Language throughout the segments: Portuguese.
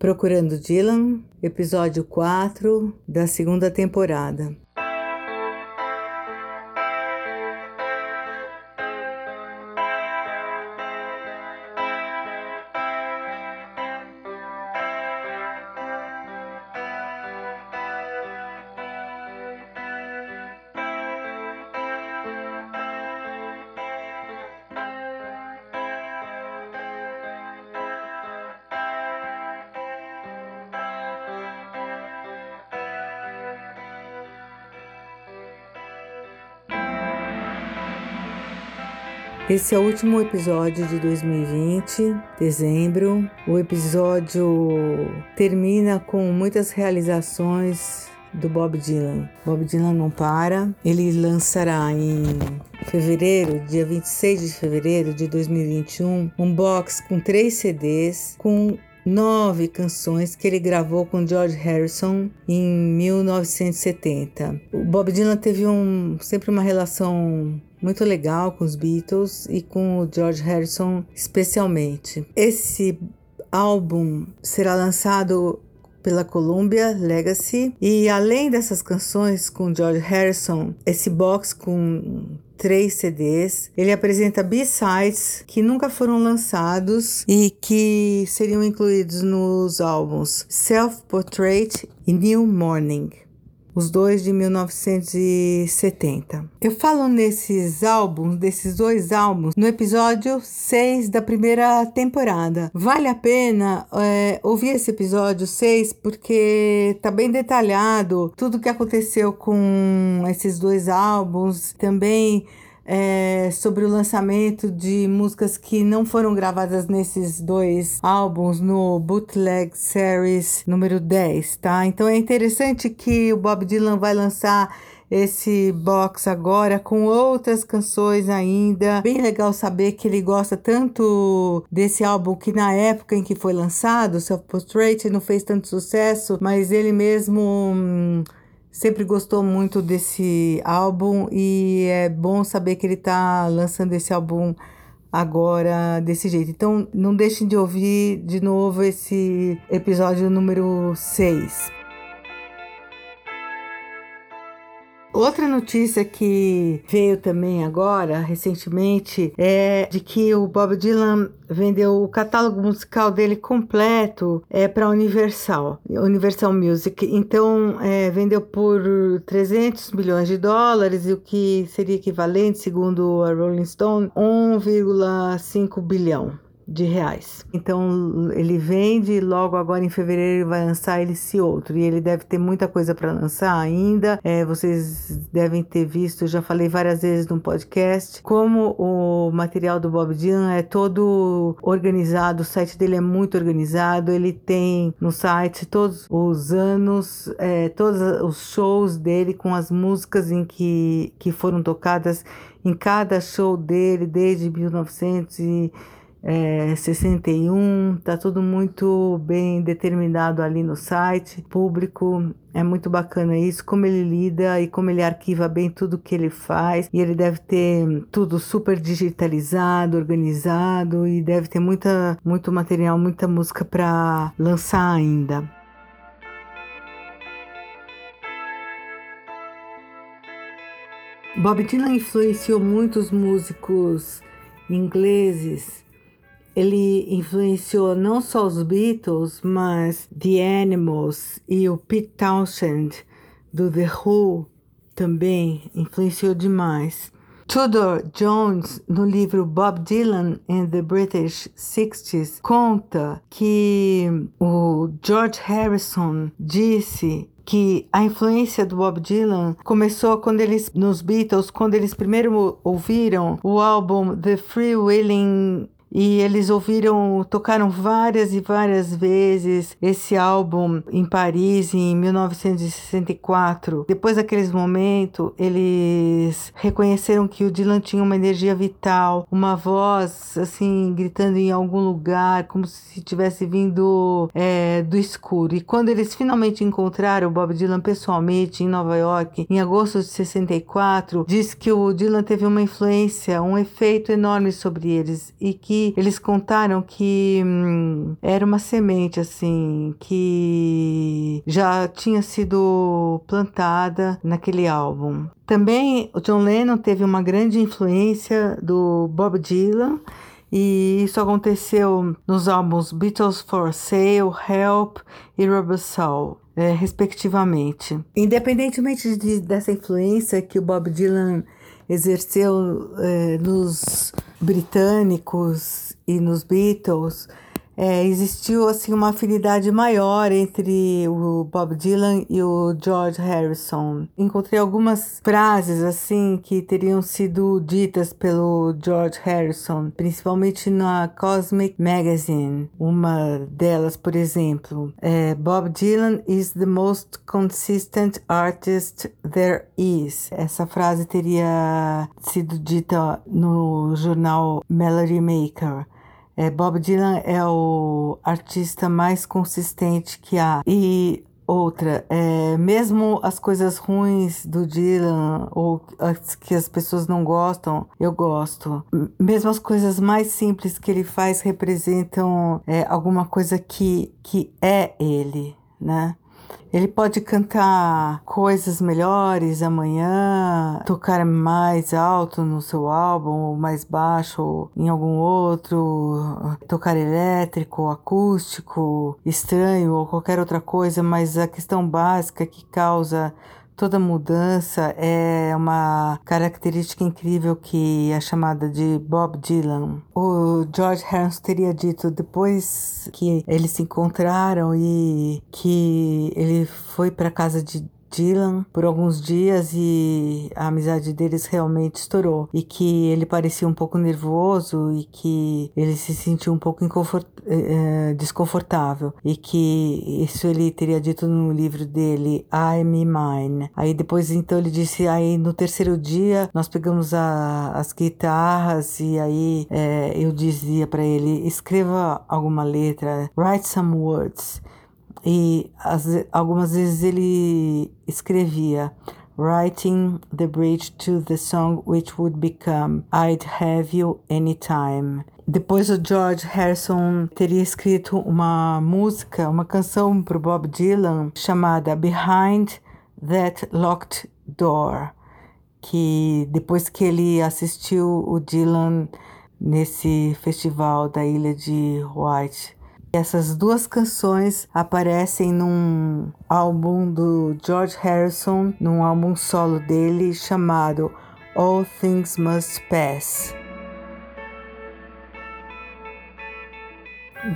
Procurando Dylan, episódio 4 da segunda temporada. Esse é o último episódio de 2020, dezembro. O episódio termina com muitas realizações do Bob Dylan. Bob Dylan não para. Ele lançará em fevereiro, dia 26 de fevereiro de 2021, um box com três CDs com nove canções que ele gravou com George Harrison em 1970. O Bob Dylan teve um, sempre uma relação muito legal com os Beatles e com o George Harrison especialmente. Esse álbum será lançado pela Columbia Legacy e além dessas canções com George Harrison, esse box com três CDs. Ele apresenta B-sides que nunca foram lançados e que seriam incluídos nos álbuns Self Portrait e New Morning os dois de 1970. Eu falo nesses álbuns, desses dois álbuns, no episódio 6 da primeira temporada. Vale a pena é, ouvir esse episódio 6 porque tá bem detalhado tudo o que aconteceu com esses dois álbuns, também é, sobre o lançamento de músicas que não foram gravadas nesses dois álbuns no Bootleg Series número 10, tá? Então é interessante que o Bob Dylan vai lançar esse box agora com outras canções ainda. Bem legal saber que ele gosta tanto desse álbum que na época em que foi lançado, Self Portrait, não fez tanto sucesso, mas ele mesmo hum, sempre gostou muito desse álbum e é bom saber que ele está lançando esse álbum agora desse jeito. Então não deixem de ouvir de novo esse episódio número 6. Outra notícia que veio também agora, recentemente, é de que o Bob Dylan vendeu o catálogo musical dele completo é, para Universal, Universal Music. Então, é, vendeu por 300 milhões de dólares, o que seria equivalente, segundo a Rolling Stone, 1,5 bilhão de reais. Então ele vende logo agora em fevereiro vai lançar esse outro e ele deve ter muita coisa para lançar ainda. É, vocês devem ter visto, já falei várias vezes no podcast, como o material do Bob Dylan é todo organizado, o site dele é muito organizado, ele tem no site todos os anos, é, todos os shows dele com as músicas em que, que foram tocadas em cada show dele desde 1900 e é, 61, tá tudo muito bem determinado ali no site público. É muito bacana isso, como ele lida e como ele arquiva bem tudo que ele faz. E ele deve ter tudo super digitalizado, organizado e deve ter muita, muito material, muita música para lançar ainda. Bob Dylan influenciou muitos músicos ingleses ele influenciou não só os Beatles, mas The Animals e o Pete Townshend do The Who também influenciou demais. Tudor Jones, no livro Bob Dylan and the British Sixties, conta que o George Harrison disse que a influência do Bob Dylan começou quando eles nos Beatles, quando eles primeiro ouviram o álbum The Free Willing e eles ouviram, tocaram várias e várias vezes esse álbum em Paris em 1964. Depois daqueles momentos, eles reconheceram que o Dylan tinha uma energia vital, uma voz assim gritando em algum lugar, como se tivesse vindo é, do escuro. E quando eles finalmente encontraram o Bob Dylan pessoalmente em Nova York, em agosto de 64, diz que o Dylan teve uma influência, um efeito enorme sobre eles e que eles contaram que hum, era uma semente assim que já tinha sido plantada naquele álbum. Também o John Lennon teve uma grande influência do Bob Dylan e isso aconteceu nos álbuns Beatles for Sale, Help e Rubber Soul. É, respectivamente. Independentemente de, dessa influência que o Bob Dylan exerceu é, nos britânicos e nos Beatles, é, existiu assim uma afinidade maior entre o Bob Dylan e o George Harrison. Encontrei algumas frases assim que teriam sido ditas pelo George Harrison, principalmente na Cosmic Magazine. Uma delas, por exemplo, é Bob Dylan is the most consistent artist there is. Essa frase teria sido dita no jornal Melody Maker. É, Bob Dylan é o artista mais consistente que há. E outra, é, mesmo as coisas ruins do Dylan ou as que as pessoas não gostam, eu gosto. Mesmo as coisas mais simples que ele faz representam é, alguma coisa que, que é ele, né? Ele pode cantar coisas melhores amanhã, tocar mais alto no seu álbum, ou mais baixo em algum outro, tocar elétrico, acústico, estranho ou qualquer outra coisa, mas a questão básica que causa Toda mudança é uma característica incrível que é chamada de Bob Dylan. O George Harrison teria dito depois que eles se encontraram e que ele foi para casa de Dylan por alguns dias e a amizade deles realmente estourou. E que ele parecia um pouco nervoso e que ele se sentiu um pouco eh, desconfortável. E que isso ele teria dito no livro dele, I'm Mine. Aí depois então ele disse, aí no terceiro dia nós pegamos a, as guitarras e aí é, eu dizia para ele, escreva alguma letra, write some words. E as, algumas vezes ele escrevia writing the bridge to the song which would become I'd Have You Anytime. Depois o George Harrison teria escrito uma música, uma canção para Bob Dylan chamada Behind That Locked Door, que depois que ele assistiu o Dylan nesse festival da Ilha de White essas duas canções aparecem num álbum do George Harrison, num álbum solo dele chamado All Things Must Pass.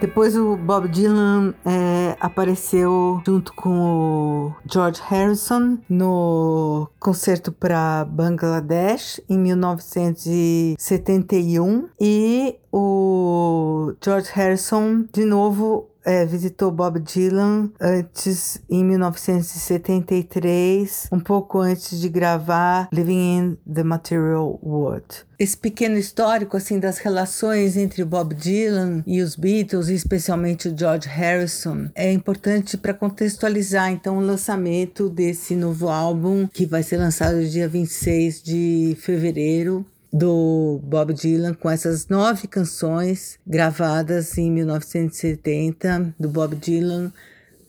Depois o Bob Dylan é, apareceu junto com o George Harrison no concerto para Bangladesh em 1971 e o George Harrison de novo é, visitou Bob Dylan antes, em 1973, um pouco antes de gravar Living in the Material World. Esse pequeno histórico assim das relações entre Bob Dylan e os Beatles, e especialmente o George Harrison, é importante para contextualizar então o lançamento desse novo álbum que vai ser lançado dia 26 de fevereiro do Bob Dylan com essas nove canções gravadas em 1970 do Bob Dylan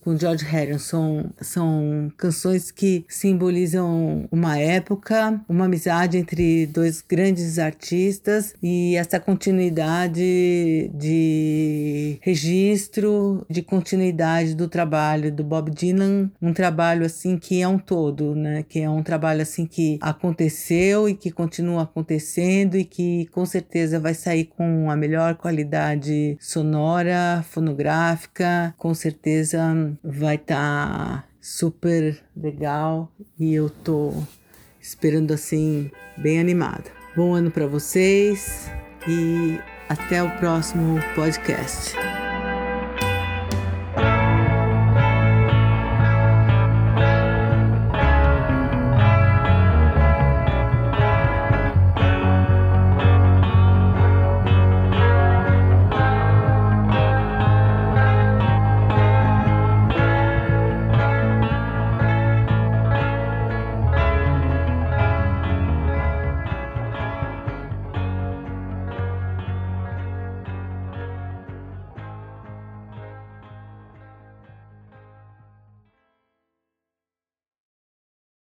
com George Harrison. São canções que simbolizam uma época, uma amizade entre dois grandes artistas e essa continuidade de registro, de continuidade do trabalho do Bob Dylan, um trabalho assim que é um todo, né? Que é um trabalho assim que aconteceu e que continua acontecendo e que com certeza vai sair com a melhor qualidade sonora, fonográfica, com certeza vai estar tá super legal e eu tô esperando assim bem animada. Bom ano para vocês e até o próximo podcast.